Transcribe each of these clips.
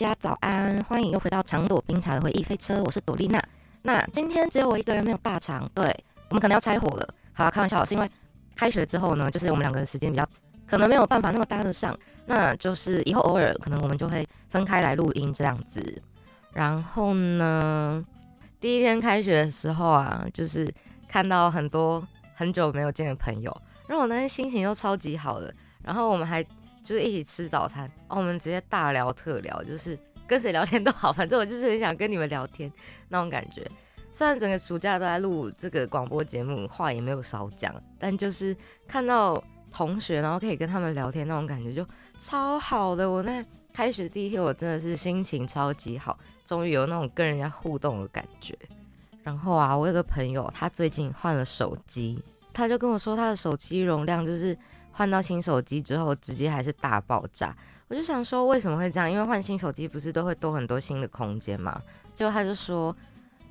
家早安，欢迎又回到长朵冰茶的回忆飞车，我是朵丽娜。那今天只有我一个人没有大肠，对我们可能要拆伙了。好啦，开玩笑，是因为开学之后呢，就是我们两个人时间比较可能没有办法那么搭得上，那就是以后偶尔可能我们就会分开来录音这样子。然后呢，第一天开学的时候啊，就是看到很多很久没有见的朋友，然后我那天心情又超级好的，然后我们还就是一起吃早餐，哦，我们直接大聊特聊，就是跟谁聊天都好，反正我就是很想跟你们聊天那种感觉。虽然整个暑假都在录这个广播节目，话也没有少讲，但就是看到同学，然后可以跟他们聊天那种感觉就超好的。我那开学第一天，我真的是心情超级好，终于有那种跟人家互动的感觉。然后啊，我有个朋友，他最近换了手机，他就跟我说他的手机容量就是换到新手机之后，直接还是大爆炸。我就想说为什么会这样？因为换新手机不是都会多很多新的空间吗？结果他就说，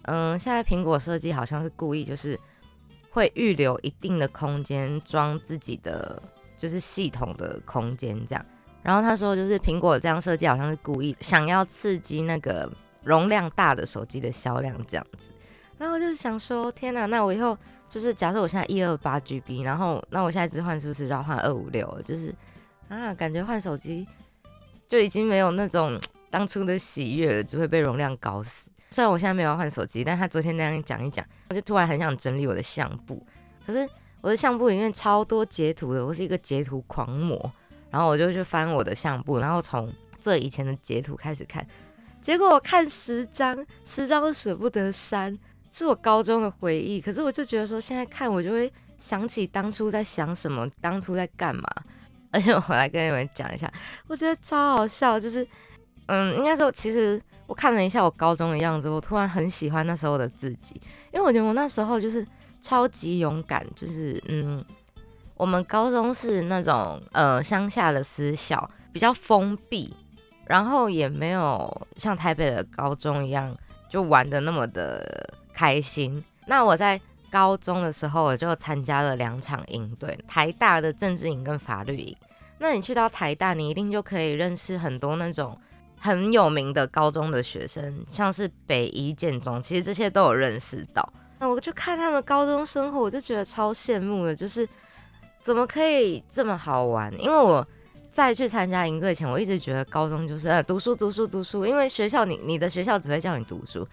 嗯，现在苹果设计好像是故意就是会预留一定的空间装自己的就是系统的空间这样。然后他说，就是苹果这样设计好像是故意想要刺激那个容量大的手机的销量这样子。然后我就是想说，天哪，那我以后就是假设我现在一二八 GB，然后那我现在只换是不是就要换二五六了？就是啊，感觉换手机就已经没有那种 当初的喜悦了，只会被容量搞死。虽然我现在没有换手机，但他昨天那样讲一讲，我就突然很想整理我的相簿。可是我的相簿里面超多截图的，我是一个截图狂魔。然后我就去翻我的相簿，然后从最以前的截图开始看，结果我看十张，十张都舍不得删，是我高中的回忆。可是我就觉得说，现在看我就会想起当初在想什么，当初在干嘛。而且我来跟你们讲一下，我觉得超好笑，就是嗯，应该说其实我看了一下我高中的样子，我突然很喜欢那时候的自己，因为我觉得我那时候就是超级勇敢，就是嗯。我们高中是那种呃乡下的私校，比较封闭，然后也没有像台北的高中一样就玩的那么的开心。那我在高中的时候，我就参加了两场营队，台大的政治营跟法律营。那你去到台大，你一定就可以认识很多那种很有名的高中的学生，像是北一建中，其实这些都有认识到。那我就看他们高中生活，我就觉得超羡慕的，就是。怎么可以这么好玩？因为我在去参加营队前，我一直觉得高中就是呃读书读书读书，因为学校你你的学校只会叫你读书。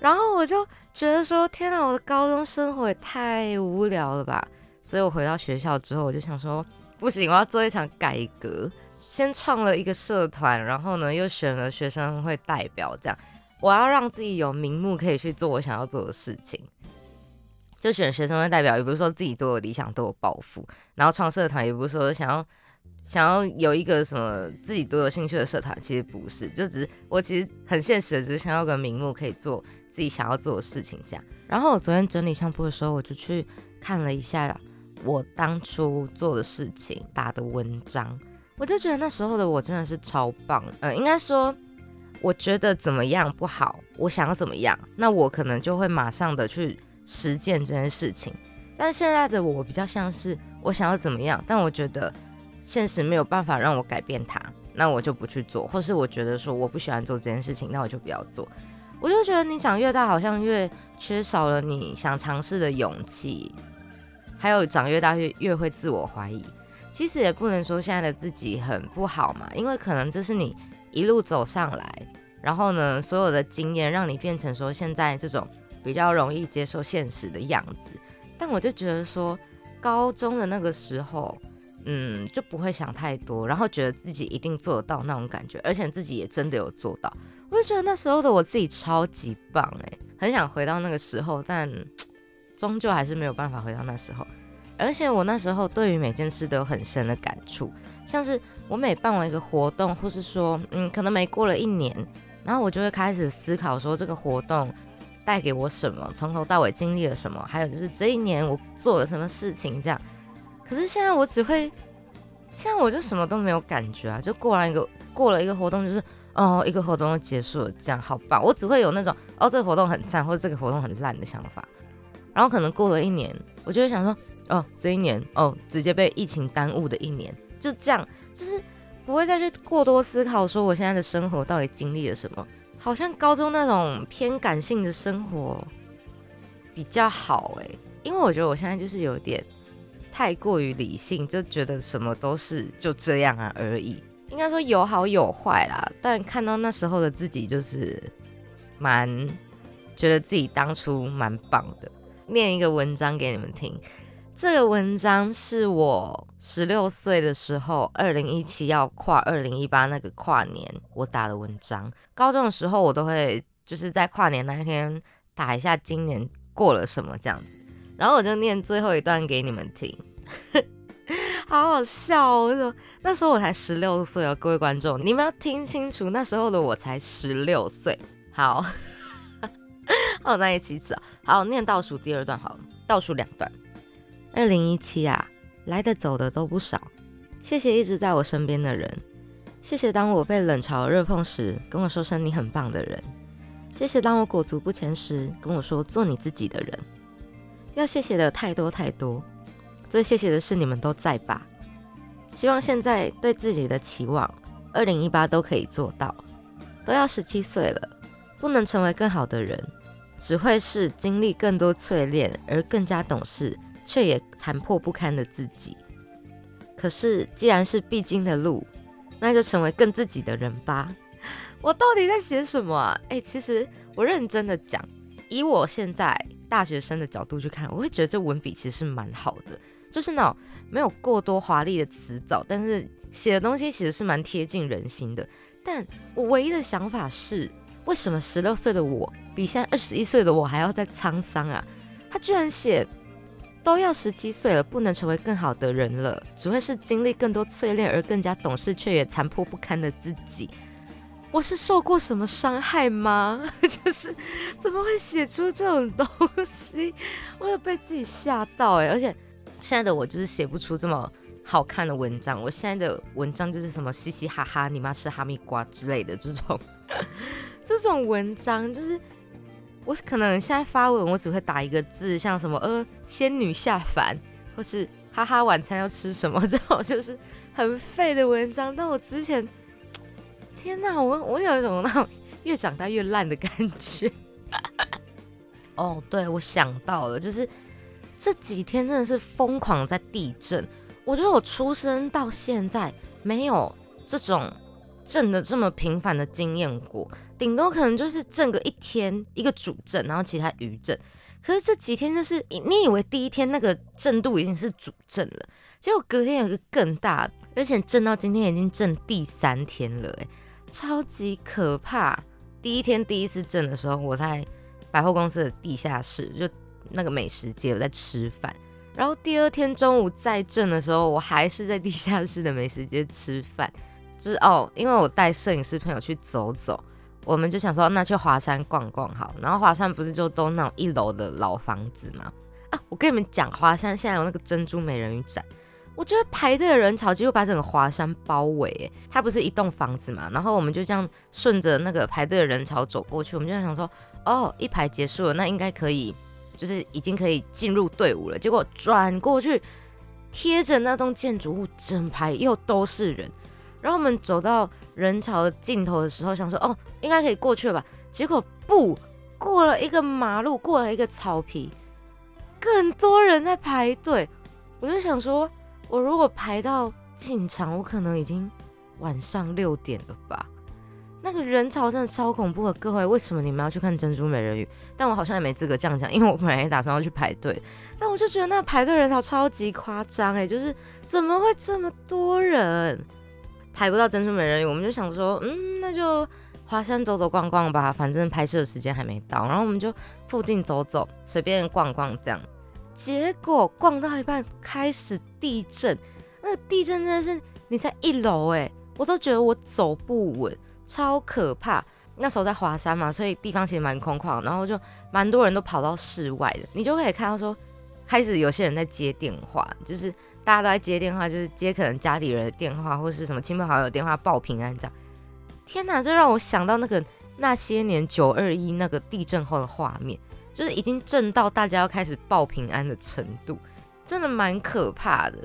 然后我就觉得说，天哪，我的高中生活也太无聊了吧！所以我回到学校之后，我就想说，不行，我要做一场改革。先创了一个社团，然后呢又选了学生会代表，这样我要让自己有名目可以去做我想要做的事情。就选学生会代表，也不是说自己多有理想、多有抱负，然后创社团，也不是说想要想要有一个什么自己多有兴趣的社团，其实不是，就只是我其实很现实的，只是想要个名目可以做自己想要做的事情这样。然后我昨天整理相簿的时候，我就去看了一下我当初做的事情、打的文章，我就觉得那时候的我真的是超棒。呃，应该说，我觉得怎么样不好，我想要怎么样，那我可能就会马上的去。实践这件事情，但现在的我比较像是我想要怎么样，但我觉得现实没有办法让我改变它，那我就不去做，或是我觉得说我不喜欢做这件事情，那我就不要做。我就觉得你长越大，好像越缺少了你想尝试的勇气，还有长越大越越会自我怀疑。其实也不能说现在的自己很不好嘛，因为可能这是你一路走上来，然后呢，所有的经验让你变成说现在这种。比较容易接受现实的样子，但我就觉得说，高中的那个时候，嗯，就不会想太多，然后觉得自己一定做得到那种感觉，而且自己也真的有做到，我就觉得那时候的我自己超级棒诶，很想回到那个时候，但 终究还是没有办法回到那时候。而且我那时候对于每件事都有很深的感触，像是我每办完一个活动，或是说，嗯，可能每过了一年，然后我就会开始思考说这个活动带给我什么，从头到尾经历了什么，还有就是这一年我做了什么事情这样。可是现在我只会，现在我就什么都没有感觉啊，就过完一个过了一个活动，就是哦，一个活动就结束了，这样好棒。我只会有那种哦，这个活动很赞，或者这个活动很烂的想法。然后可能过了一年，我就会想说。哦，这一年哦，直接被疫情耽误的一年，就这样，就是不会再去过多思考说我现在的生活到底经历了什么。好像高中那种偏感性的生活比较好诶，因为我觉得我现在就是有点太过于理性，就觉得什么都是就这样啊而已。应该说有好有坏啦，但看到那时候的自己，就是蛮觉得自己当初蛮棒的。念一个文章给你们听。这个文章是我十六岁的时候，二零一七要跨二零一八那个跨年，我打的文章。高中的时候，我都会就是在跨年那一天打一下今年过了什么这样子，然后我就念最后一段给你们听，好好笑哦！那时候我才十六岁哦，各位观众，你们要听清楚，那时候的我才十六岁。好，好，那一起啊。好，念倒数第二段好了，倒数两段。二零一七啊，来的走的都不少，谢谢一直在我身边的人，谢谢当我被冷嘲热讽时跟我说声你很棒的人，谢谢当我裹足不前时跟我说做你自己的人，要谢谢的太多太多，最谢谢的是你们都在吧，希望现在对自己的期望，二零一八都可以做到，都要十七岁了，不能成为更好的人，只会是经历更多淬炼而更加懂事。却也残破不堪的自己。可是，既然是必经的路，那就成为更自己的人吧。我到底在写什么啊？哎，其实我认真的讲，以我现在大学生的角度去看，我会觉得这文笔其实是蛮好的，就是那种没有过多华丽的词藻，但是写的东西其实是蛮贴近人心的。但我唯一的想法是，为什么十六岁的我比现在二十一岁的我还要再沧桑啊？他居然写。都要十七岁了，不能成为更好的人了，只会是经历更多淬炼而更加懂事却也残破不堪的自己。我是受过什么伤害吗？就是怎么会写出这种东西？我有被自己吓到哎！而且现在的我就是写不出这么好看的文章。我现在的文章就是什么嘻嘻哈哈，你妈吃哈密瓜之类的这种，这种文章就是。我可能现在发文，我只会打一个字，像什么呃仙女下凡，或是哈哈晚餐要吃什么这种，就是很废的文章。但我之前，天哪，我我有一种那种越长大越烂的感觉。哦，对，我想到了，就是这几天真的是疯狂在地震。我觉得我出生到现在没有这种震的这么频繁的经验过。顶多可能就是震个一天一个主震，然后其他余震。可是这几天就是你以为第一天那个震度已经是主震了，结果隔天有一个更大，而且震到今天已经震第三天了，哎，超级可怕。第一天第一次震的时候，我在百货公司的地下室，就那个美食街，我在吃饭。然后第二天中午再震的时候，我还是在地下室的美食街吃饭。就是哦，因为我带摄影师朋友去走走。我们就想说，那去华山逛逛好。然后华山不是就都那种一楼的老房子吗？啊，我跟你们讲，华山现在有那个珍珠美人鱼展，我觉得排队的人潮几乎把整个华山包围。它不是一栋房子嘛？然后我们就这样顺着那个排队的人潮走过去。我们就想说，哦，一排结束了，那应该可以，就是已经可以进入队伍了。结果转过去，贴着那栋建筑物，整排又都是人。然后我们走到人潮的尽头的时候，想说哦，应该可以过去了吧？结果不过了一个马路，过了一个草皮，更多人在排队。我就想说，我如果排到进场，我可能已经晚上六点了吧？那个人潮真的超恐怖的。各位，为什么你们要去看珍珠美人鱼？但我好像也没资格这样讲，因为我本来也打算要去排队。但我就觉得那个排队人潮超级夸张哎，就是怎么会这么多人？排不到珍珠美人鱼，我们就想说，嗯，那就华山走走逛逛吧，反正拍摄的时间还没到。然后我们就附近走走，随便逛逛这样。结果逛到一半开始地震，那个地震真的是你在一楼哎，我都觉得我走不稳，超可怕。那时候在华山嘛，所以地方其实蛮空旷，然后就蛮多人都跑到室外的，你就可以看到说，开始有些人在接电话，就是大家都在接电话，就是接可能家里人的电话或是什么亲朋好友电话报平安这样。天哪，这让我想到那个那些年九二一那个地震后的画面，就是已经震到大家要开始报平安的程度，真的蛮可怕的。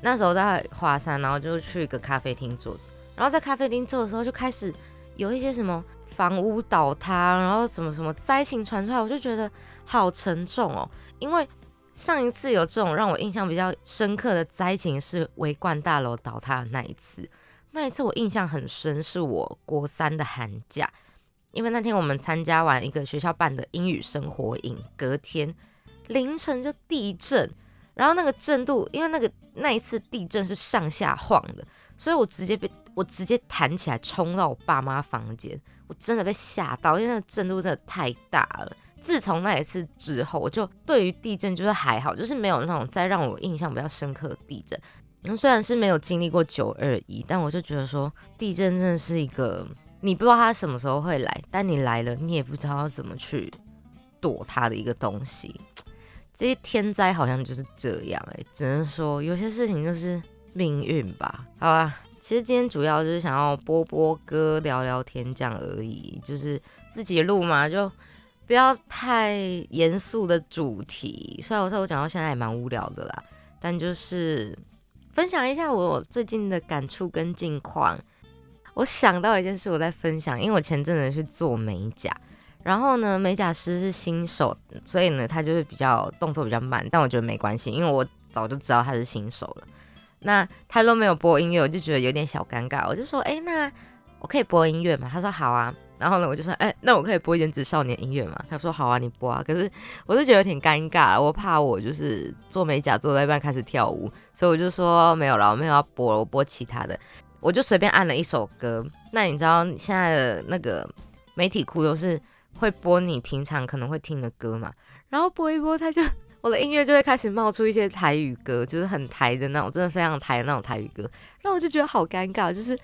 那时候在华山，然后就去一个咖啡厅坐着，然后在咖啡厅坐的时候就开始有一些什么。房屋倒塌，然后什么什么灾情传出来，我就觉得好沉重哦。因为上一次有这种让我印象比较深刻的灾情是维冠大楼倒塌的那一次，那一次我印象很深，是我国三的寒假，因为那天我们参加完一个学校办的英语生活营，隔天凌晨就地震，然后那个震度，因为那个那一次地震是上下晃的，所以我直接被我直接弹起来冲到我爸妈房间。我真的被吓到，因为震度真的太大了。自从那一次之后，我就对于地震就是还好，就是没有那种再让我印象比较深刻的地震。虽然是没有经历过九二一，但我就觉得说地震真的是一个你不知道它什么时候会来，但你来了你也不知道要怎么去躲它的一个东西。这些天灾好像就是这样哎，只能说有些事情就是命运吧。好吧。其实今天主要就是想要播播歌、聊聊天这样而已，就是自己录嘛，就不要太严肃的主题。虽然我说我讲到现在也蛮无聊的啦，但就是分享一下我最近的感触跟近况。我想到一件事，我在分享，因为我前阵子去做美甲，然后呢，美甲师是新手，所以呢，他就是比较动作比较慢，但我觉得没关系，因为我早就知道他是新手了。那他都没有播音乐，我就觉得有点小尴尬。我就说，哎，那我可以播音乐吗？他说好啊。然后呢，我就说，哎，那我可以播原子少年音乐吗？他说好啊，你播啊。可是我就觉得挺尴尬，我怕我就是做美甲做到一半开始跳舞，所以我就说没有了，我没有要播了，我播其他的。我就随便按了一首歌。那你知道现在的那个媒体库都是会播你平常可能会听的歌嘛？然后播一播，他就。我的音乐就会开始冒出一些台语歌，就是很台的那种，真的非常台的那种台语歌，然后我就觉得好尴尬，就是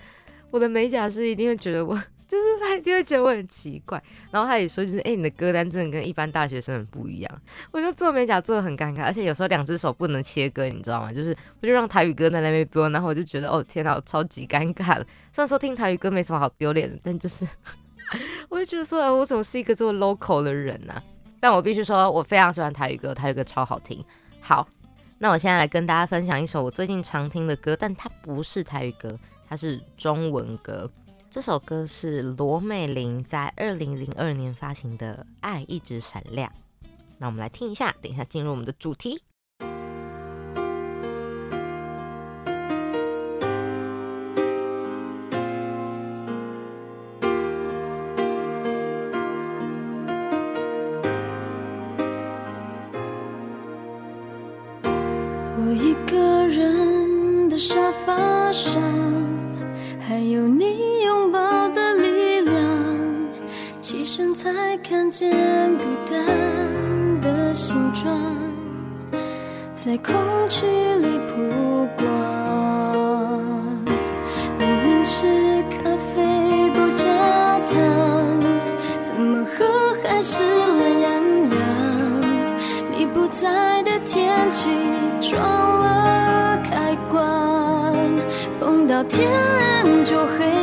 我的美甲师一定会觉得我，就是他一定会觉得我很奇怪，然后他也说，就是哎，你的歌单真的跟一般大学生很不一样，我就做美甲做的很尴尬，而且有时候两只手不能切割，你知道吗？就是我就让台语歌在那边播，然后我就觉得哦天哪，超级尴尬了。虽然说听台语歌没什么好丢脸的，但就是 我就觉得说，我怎么是一个这么 local 的人呢？但我必须说，我非常喜欢台语歌，台语歌超好听。好，那我现在来跟大家分享一首我最近常听的歌，但它不是台语歌，它是中文歌。这首歌是罗美玲在二零零二年发行的《爱一直闪亮》。那我们来听一下，等一下进入我们的主题。人的沙发上还有你拥抱的力量起身才看见孤单的形状在空气里曝光。明明是咖啡不加糖怎么喝还是懒洋洋？你不在的天气窗到天亮就黑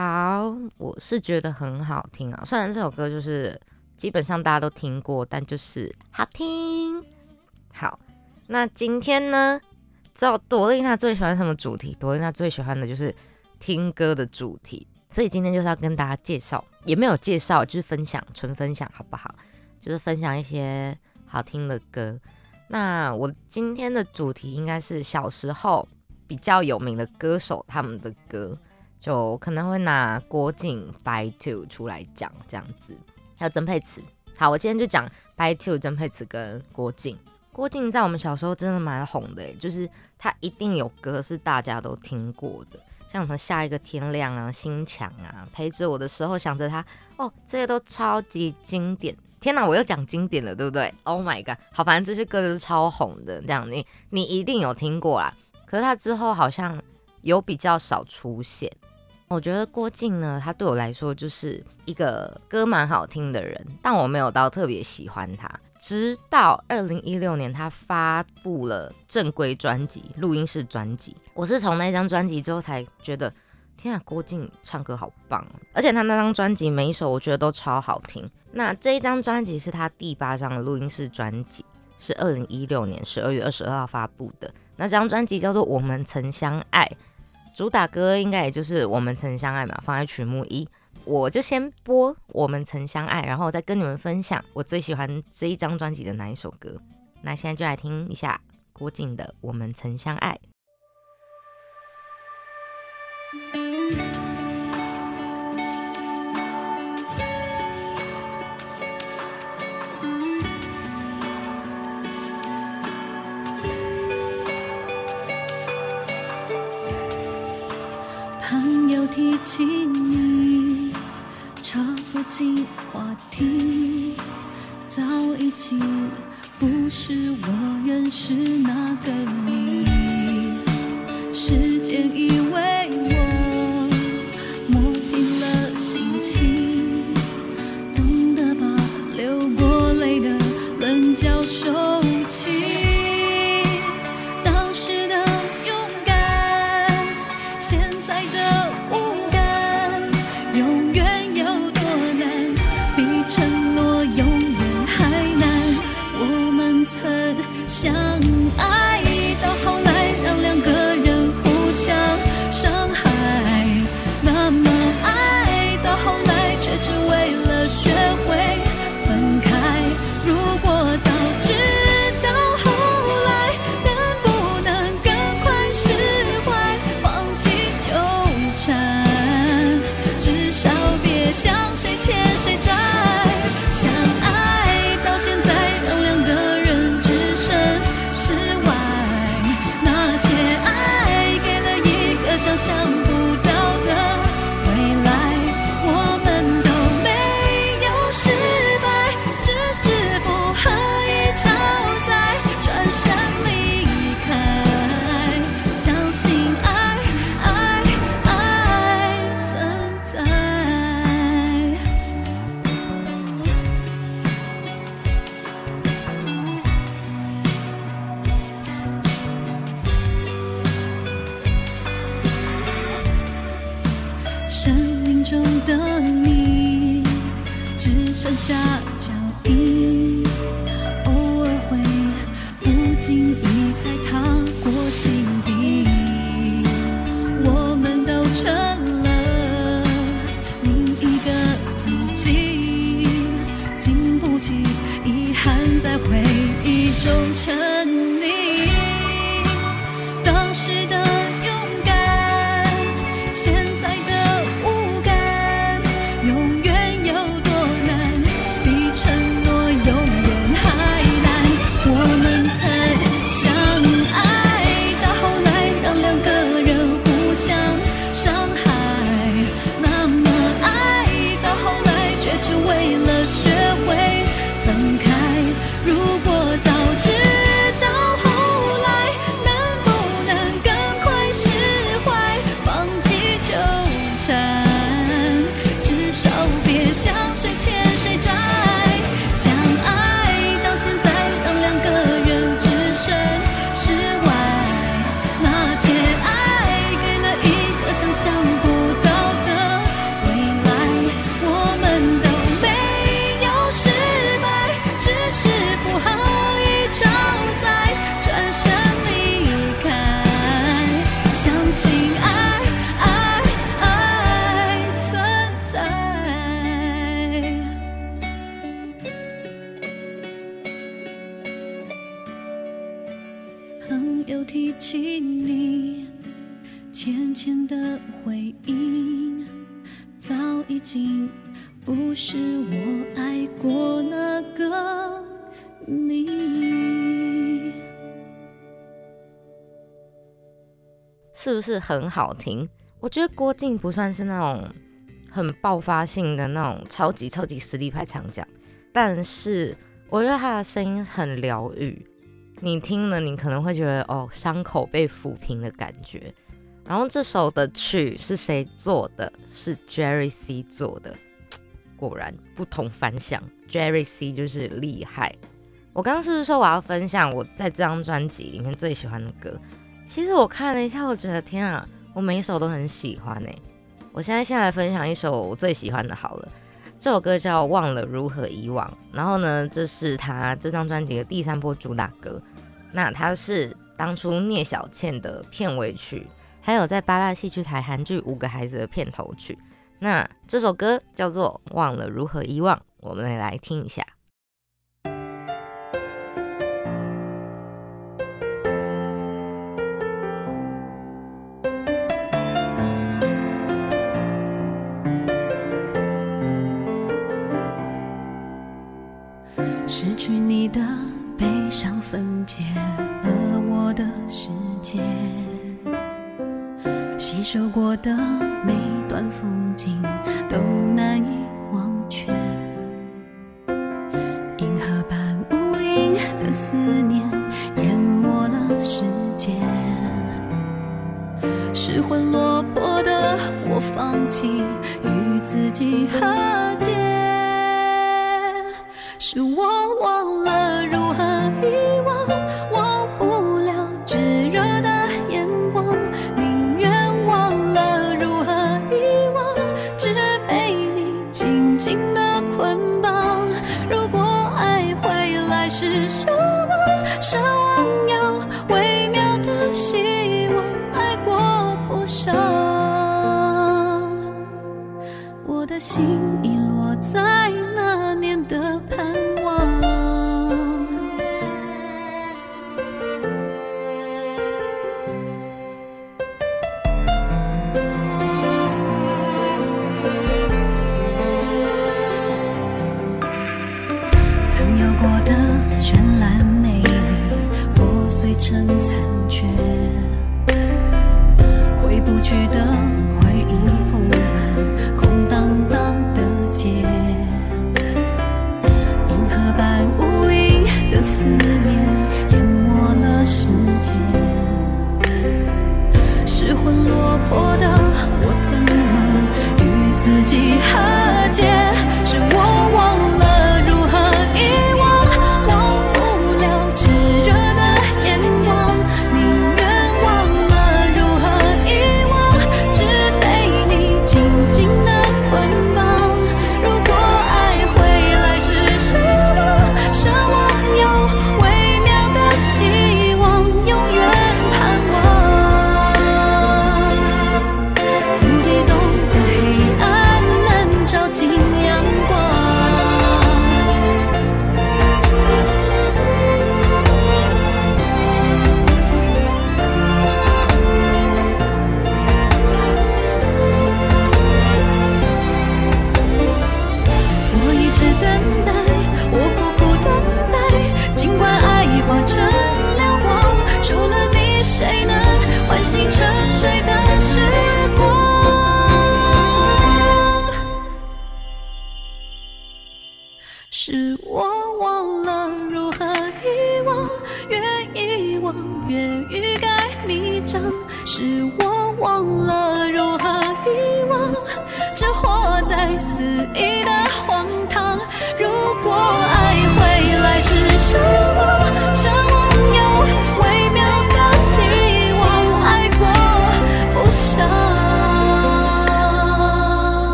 好，我是觉得很好听啊。虽然这首歌就是基本上大家都听过，但就是好听。好，那今天呢，知道朵丽娜最喜欢什么主题？朵丽娜最喜欢的就是听歌的主题，所以今天就是要跟大家介绍，也没有介绍，就是分享，纯分享，好不好？就是分享一些好听的歌。那我今天的主题应该是小时候比较有名的歌手他们的歌。就可能会拿郭靖、by two 出来讲这样子，还有曾沛慈。好，我今天就讲 by two、曾沛慈跟郭靖。郭靖在我们小时候真的蛮红的，就是他一定有歌是大家都听过的，像什么下一个天亮啊、心墙啊、陪着我的时候想着他，哦，这些都超级经典。天哪，我又讲经典了，对不对？Oh my god！好，反正这些歌都是超红的，这样你你一定有听过啦。可是他之后好像有比较少出现。我觉得郭靖呢，他对我来说就是一个歌蛮好听的人，但我没有到特别喜欢他。直到二零一六年，他发布了正规专辑、录音室专辑，我是从那张专辑之后才觉得，天啊，郭靖唱歌好棒！而且他那张专辑每一首我觉得都超好听。那这一张专辑是他第八张录音室专辑，是二零一六年十二月二十二号发布的。那这张专辑叫做《我们曾相爱》。主打歌应该也就是《我们曾相爱》嘛，放在曲目一，我就先播《我们曾相爱》，然后再跟你们分享我最喜欢这一张专辑的哪一首歌。那现在就来听一下郭靖的《我们曾相爱》。朋友提起你，插不进话题，早已经不是我认识那个你。时间以为中的你，只剩下脚印，偶尔会不经意才踏过心底。我们都成了另一个自己，经不起遗憾，在回忆中沉不是我爱过那个你。是不是很好听？我觉得郭靖不算是那种很爆发性的那种超级超级实力派唱将，但是我觉得他的声音很疗愈，你听了你可能会觉得哦，伤口被抚平的感觉。然后这首的曲是谁做的？是 Jerry C 做的，果然不同凡响，Jerry C 就是厉害。我刚刚是不是说我要分享我在这张专辑里面最喜欢的歌？其实我看了一下，我觉得天啊，我每一首都很喜欢哎。我现在先来分享一首我最喜欢的，好了，这首歌叫《忘了如何遗忘》，然后呢，这是他这张专辑的第三波主打歌。那它是当初聂小倩的片尾曲，还有在八大戏剧台韩剧《五个孩子》的片头曲。那这首歌叫做《忘了如何遗忘》，我们来听一下。吸收过的每段风景都难以忘却。银河般无垠的思念淹没了世界，失魂落魄的我放弃与自己和解。是我忘了心已落在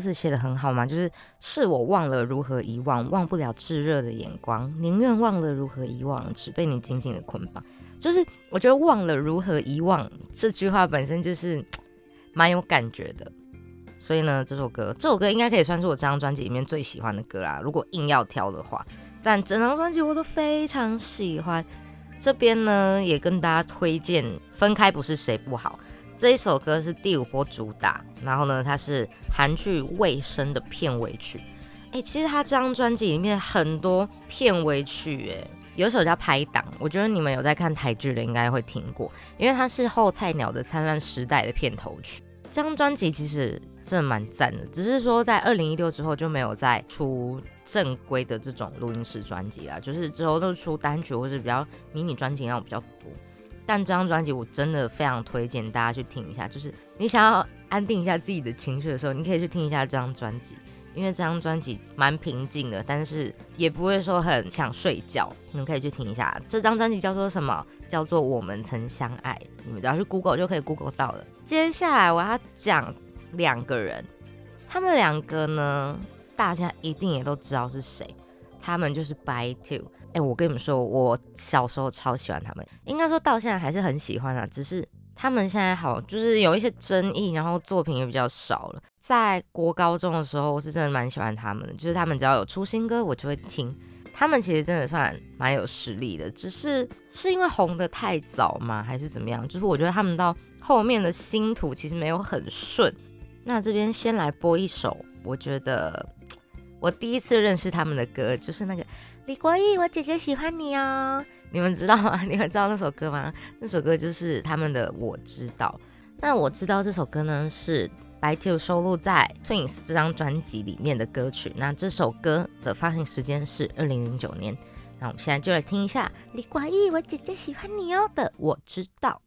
不觉得他歌词写的很好嘛，就是是我忘了如何遗忘，忘不了炙热的眼光，宁愿忘了如何遗忘，只被你紧紧的捆绑。就是我觉得忘了如何遗忘这句话本身就是 蛮有感觉的，所以呢，这首歌这首歌应该可以算是我这张专辑里面最喜欢的歌啦。如果硬要挑的话，但整张专辑我都非常喜欢。这边呢也跟大家推荐《分开不是谁不好》这一首歌是第五波主打，然后呢它是韩剧《卫生》的片尾曲。哎，其实他这张专辑里面很多片尾曲，哎。有首叫《拍档》，我觉得你们有在看台剧的应该会听过，因为它是后菜鸟的《灿烂时代》的片头曲。这张专辑其实真的蛮赞的，只是说在二零一六之后就没有再出正规的这种录音室专辑啦，就是之后都出单曲或是比较迷你专辑那种比较多。但这张专辑我真的非常推荐大家去听一下，就是你想要安定一下自己的情绪的时候，你可以去听一下这张专辑。因为这张专辑蛮平静的，但是也不会说很想睡觉。你们可以去听一下，这张专辑叫做什么？叫做《我们曾相爱》。你们只要去 Google 就可以 Google 到了。接下来我要讲两个人，他们两个呢，大家一定也都知道是谁。他们就是 By Two。哎，我跟你们说，我小时候超喜欢他们，应该说到现在还是很喜欢啊。只是他们现在好，就是有一些争议，然后作品也比较少了。在国高中的时候，我是真的蛮喜欢他们的，就是他们只要有出新歌，我就会听。他们其实真的算蛮有实力的，只是是因为红的太早吗，还是怎么样？就是我觉得他们到后面的星途其实没有很顺。那这边先来播一首，我觉得我第一次认识他们的歌，就是那个李国毅，我姐姐喜欢你哦，你们知道吗？你们知道那首歌吗？那首歌就是他们的《我知道》。那我知道这首歌呢是。白举收录在 Twins 这张专辑里面的歌曲，那这首歌的发行时间是二零零九年。那我们现在就来听一下李国义，我姐姐喜欢你哦的，我知道。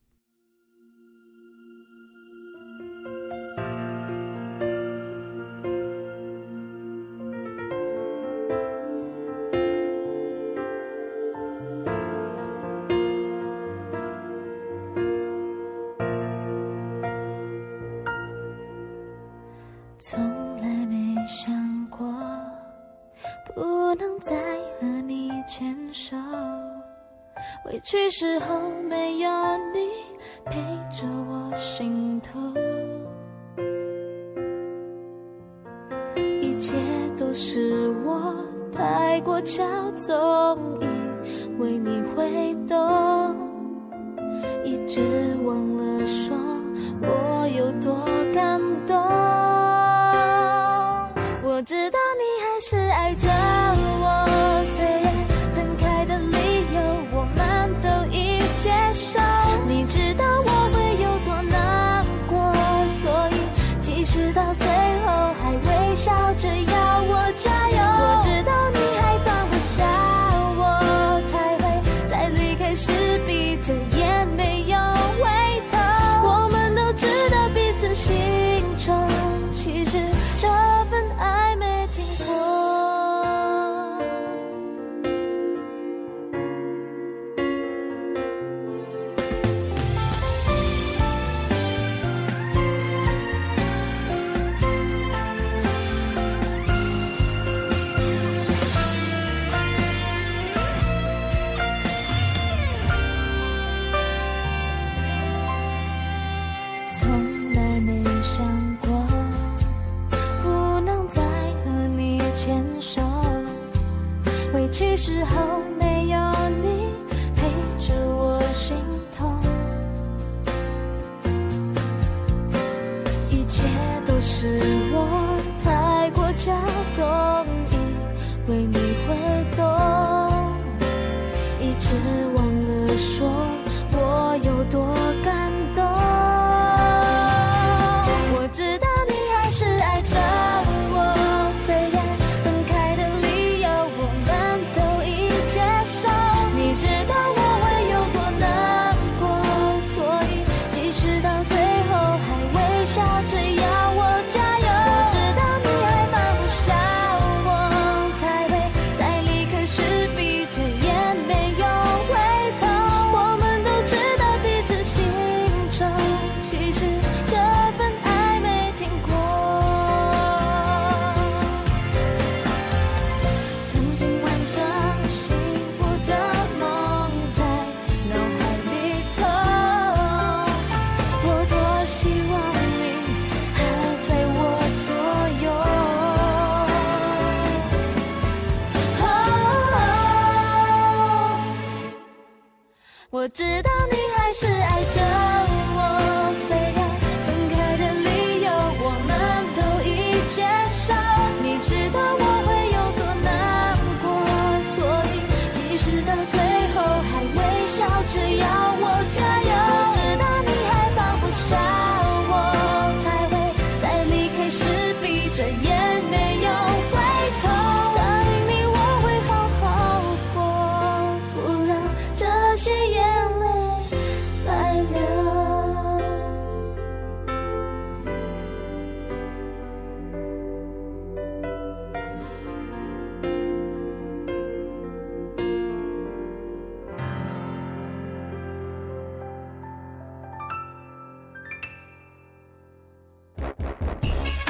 委屈时候没有你一切都是我太过骄纵，以为你是爱着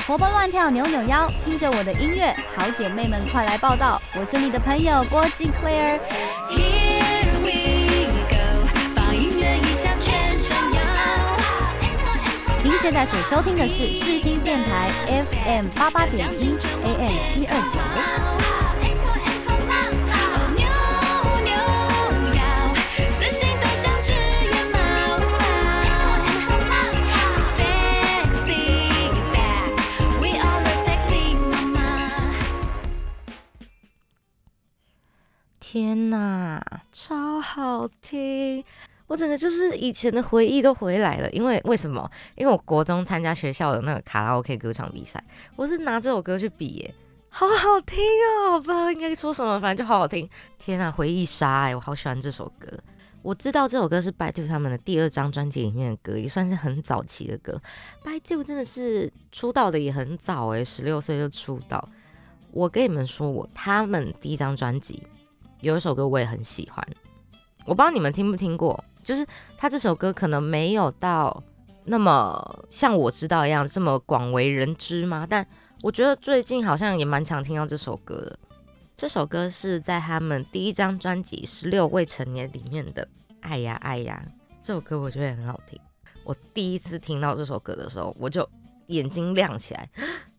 活蹦乱跳，扭扭腰，听着我的音乐，好姐妹们快来报道！我是你的朋友郭靖 Claire。Here we go，放音乐一下全身摇。您现在所收听的是世新电台 FM 八八点一 AM 七二九。我整个就是以前的回忆都回来了。因为为什么？因为我国中参加学校的那个卡拉 OK 歌唱比赛，我是拿这首歌去比耶，好好听哦！我不知道应该说什么，反正就好好听。天啊，回忆杀哎，我好喜欢这首歌。我知道这首歌是 b y Two 他们的第二张专辑里面的歌，也算是很早期的歌。b y Two 真的是出道的也很早诶，十六岁就出道。我跟你们说，我他们第一张专辑有一首歌我也很喜欢，我不知道你们听不听过，就是他这首歌可能没有到那么像我知道一样这么广为人知吗？但我觉得最近好像也蛮常听到这首歌的。这首歌是在他们第一张专辑《十六未成年》里面的《爱呀爱呀》这首歌，我觉得很好听。我第一次听到这首歌的时候，我就眼睛亮起来，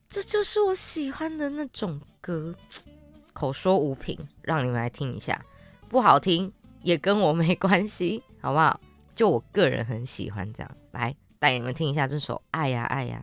这就是我喜欢的那种歌。口说无凭，让你们来听一下，不好听也跟我没关系，好不好？就我个人很喜欢这样，来带你们听一下这首《爱呀爱呀》。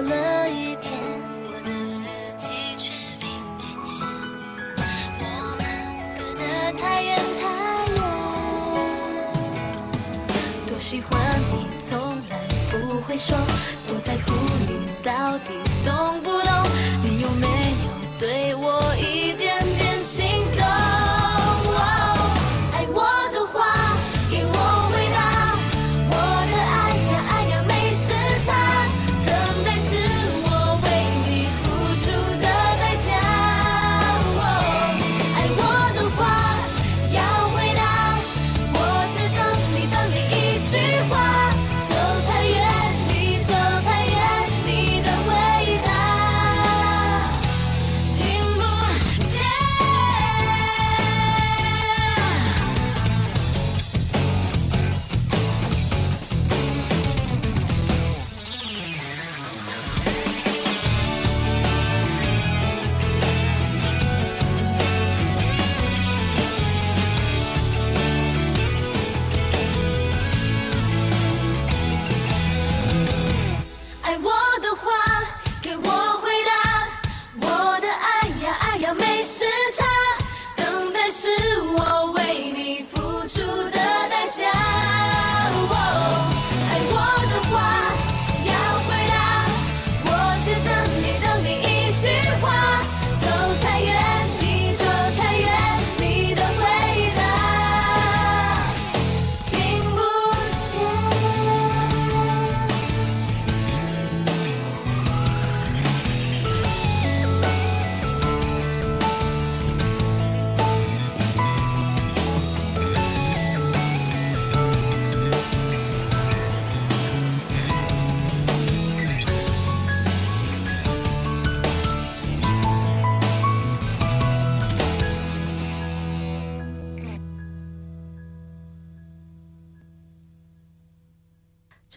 过了一天，我的日记却病恹恹。我们隔得太远太远。多喜欢你，从来不会说，多在乎你，到底懂不懂？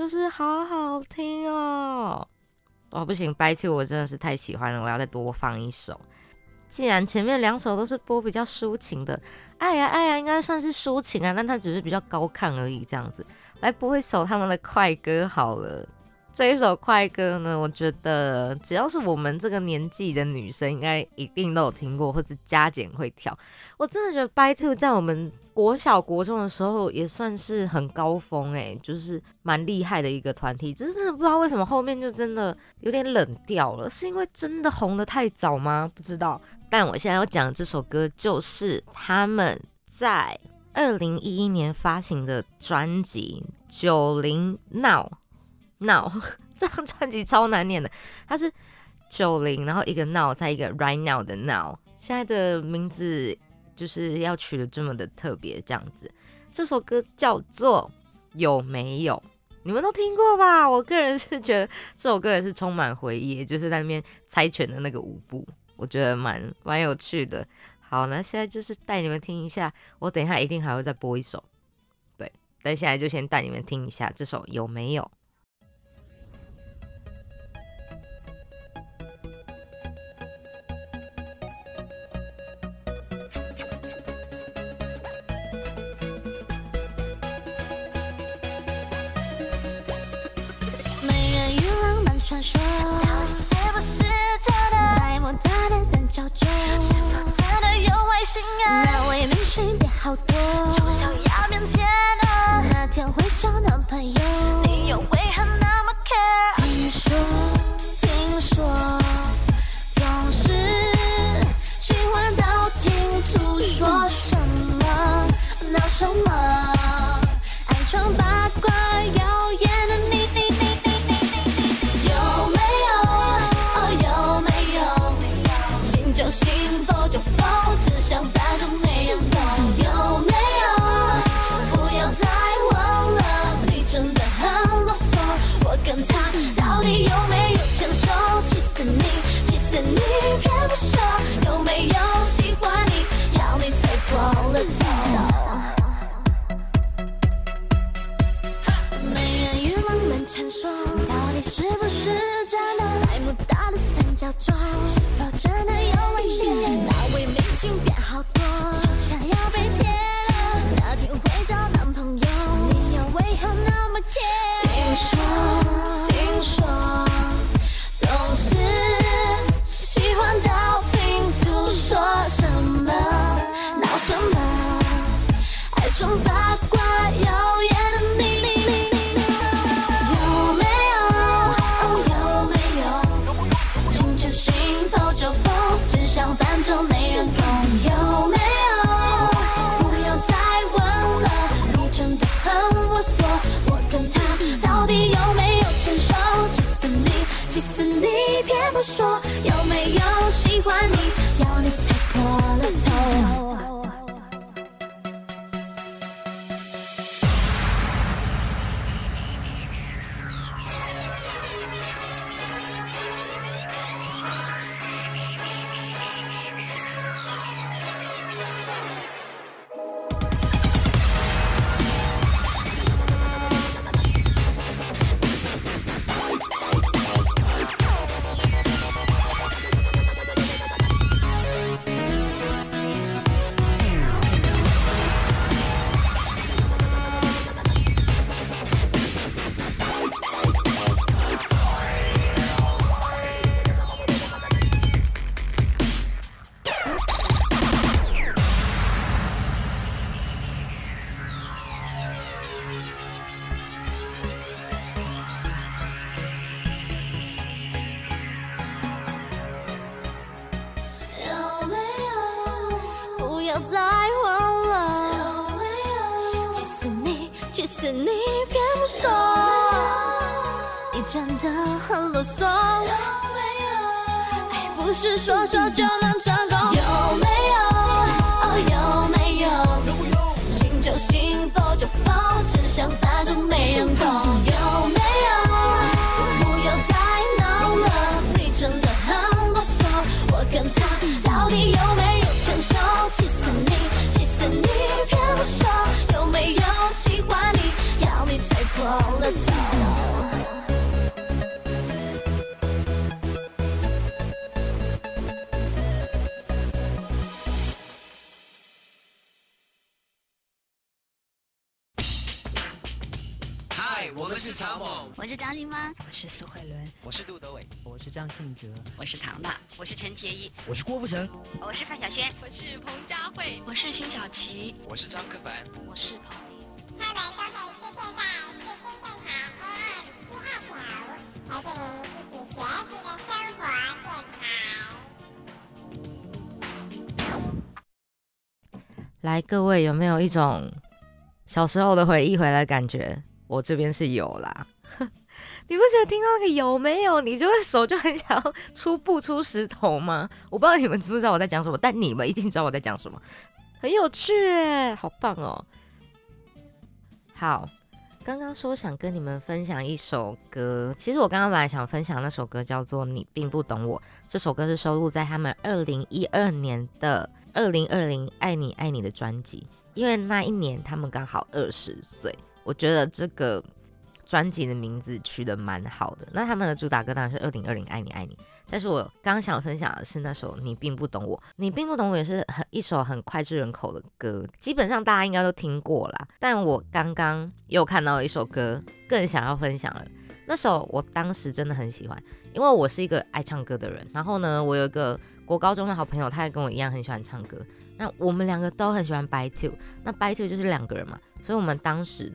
就是好好听哦。哦，不行，By Two 我真的是太喜欢了，我要再多放一首。既然前面两首都是播比较抒情的，爱呀爱呀，应该算是抒情啊，但它只是比较高亢而已，这样子。来播一首他们的快歌好了。这一首快歌呢，我觉得只要是我们这个年纪的女生，应该一定都有听过，或者加减会跳。我真的觉得 By Two 在我们国小国中的时候也算是很高峰诶，就是蛮厉害的一个团体。只是真的不知道为什么后面就真的有点冷掉了，是因为真的红的太早吗？不知道。但我现在要讲的这首歌，就是他们在二零一一年发行的专辑《九零 Now》。Now 这张专辑超难念的，它是九零，然后一个 Now，再一个 Right Now 的 Now。现在的名字就是要取的这么的特别，这样子。这首歌叫做有没有？你们都听过吧？我个人是觉得这首歌也是充满回忆，就是在那边猜拳的那个舞步，我觉得蛮蛮有趣的。好，那现在就是带你们听一下，我等一下一定还会再播一首，对，但现在就先带你们听一下这首有没有？反正没人懂，有没有？不要再问了，你真的很啰嗦。我跟他到底有没有牵手？气死你，气死你，偏不说有没有喜欢你，要你猜破了头。我是苏慧伦，我是杜德伟，我是张信哲，我是唐娜，我是陈洁仪，我是郭富城，我是范晓萱，我是彭佳慧，我是辛晓琪，我是张克凡，我是彭丽。他们都会出现在世新电台 AM 七二九，陪着你一起学习的生活电台。来，各位有没有一种小时候的回忆回来的感觉？我这边是有啦。你不觉得听到那个有没有，你就会手就很想要出不出石头吗？我不知道你们知不知道我在讲什么，但你们一定知道我在讲什么，很有趣哎，好棒哦！好，刚刚说想跟你们分享一首歌，其实我刚刚本来想分享那首歌叫做《你并不懂我》，这首歌是收录在他们二零一二年的《二零二零爱你爱你》的专辑，因为那一年他们刚好二十岁，我觉得这个。专辑的名字取得蛮好的，那他们的主打歌当然是二零二零爱你爱你，但是我刚刚想分享的是那首你并不懂我，你并不懂我也是很一首很脍炙人口的歌，基本上大家应该都听过啦。但我刚刚又看到一首歌，更想要分享了。那首我当时真的很喜欢，因为我是一个爱唱歌的人。然后呢，我有一个国高中的好朋友，他也跟我一样很喜欢唱歌。那我们两个都很喜欢 By Two，那 By Two 就是两个人嘛，所以我们当时。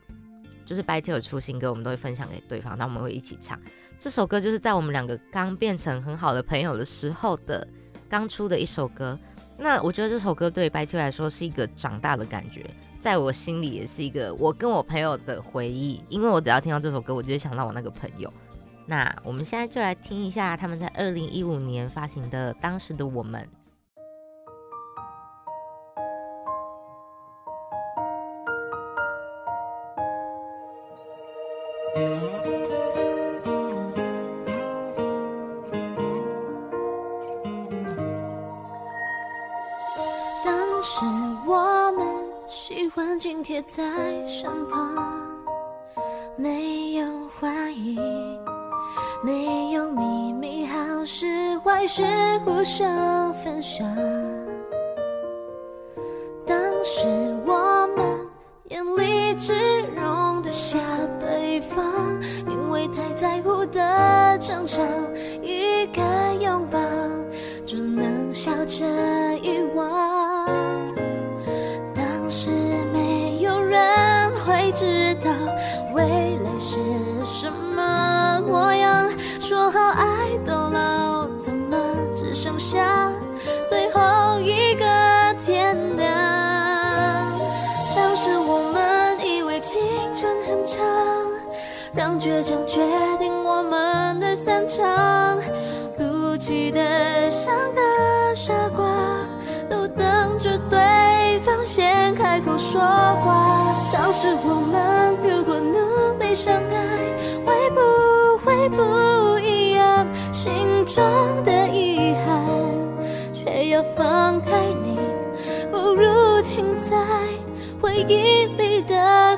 就是白 T 有出新歌，我们都会分享给对方，那我们会一起唱这首歌。就是在我们两个刚变成很好的朋友的时候的刚出的一首歌。那我觉得这首歌对白 T 来说是一个长大的感觉，在我心里也是一个我跟我朋友的回忆。因为我只要听到这首歌，我就会想到我那个朋友。那我们现在就来听一下他们在二零一五年发行的《当时的我们》。在身旁，没有怀疑，没有秘密，好事坏事互相分享。是。我们如果努力相爱，会不会不一样？心中的遗憾，却要放开你，不如停在回忆里的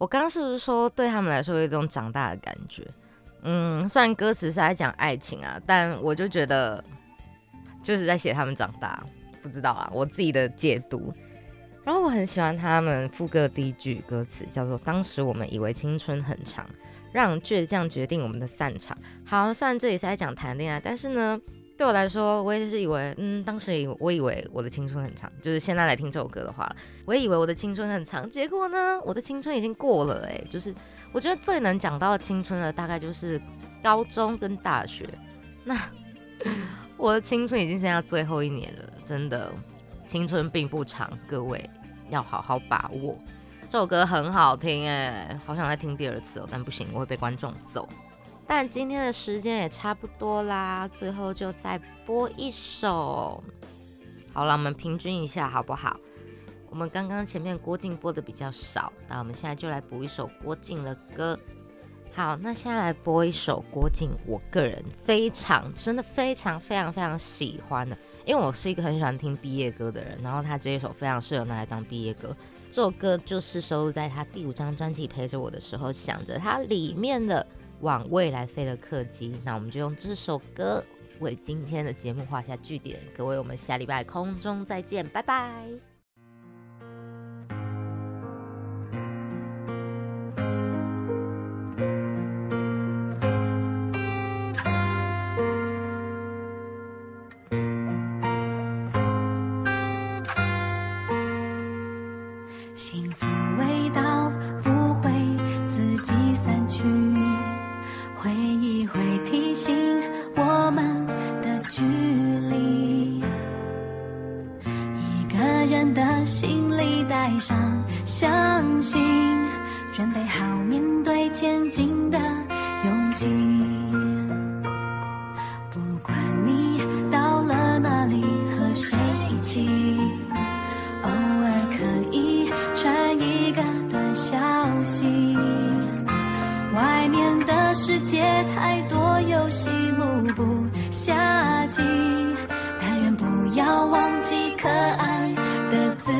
我刚刚是不是说对他们来说有一种长大的感觉？嗯，虽然歌词是在讲爱情啊，但我就觉得就是在写他们长大，不知道啊，我自己的解读。然后我很喜欢他们副歌第一句歌词，叫做“当时我们以为青春很长，让倔强决定我们的散场”。好，虽然这里是在讲谈恋爱，但是呢，对我来说，我也是以为，嗯，当时以我以为我的青春很长，就是现在来听这首歌的话，我也以为我的青春很长，结果呢，我的青春已经过了、欸，就是我觉得最能讲到青春的，大概就是高中跟大学。那我的青春已经剩下最后一年了，真的，青春并不长，各位要好好把握。这首歌很好听哎，好想再听第二次哦，但不行，我会被观众揍。但今天的时间也差不多啦，最后就再播一首。好了，我们平均一下好不好？我们刚刚前面郭靖播的比较少，那我们现在就来补一首郭靖的歌。好，那现在来播一首郭靖，我个人非常真的非常非常非常喜欢的，因为我是一个很喜欢听毕业歌的人，然后他这一首非常适合拿来当毕业歌。这首歌就是收录在他第五张专辑《陪着我的时候》，想着它里面的往未来飞的客机。那我们就用这首歌为今天的节目画下句点。各位，我们下礼拜空中再见，拜拜。太多游戏，目不暇接。但愿不要忘记可爱的自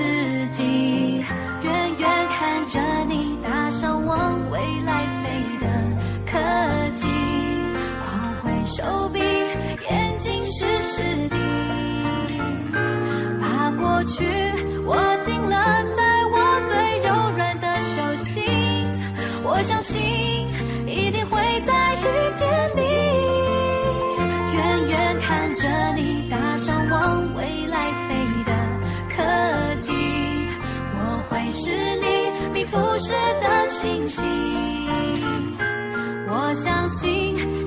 己。远远看着你搭上往未来飞的客机，狂挥手你迷途时的星星。我相信。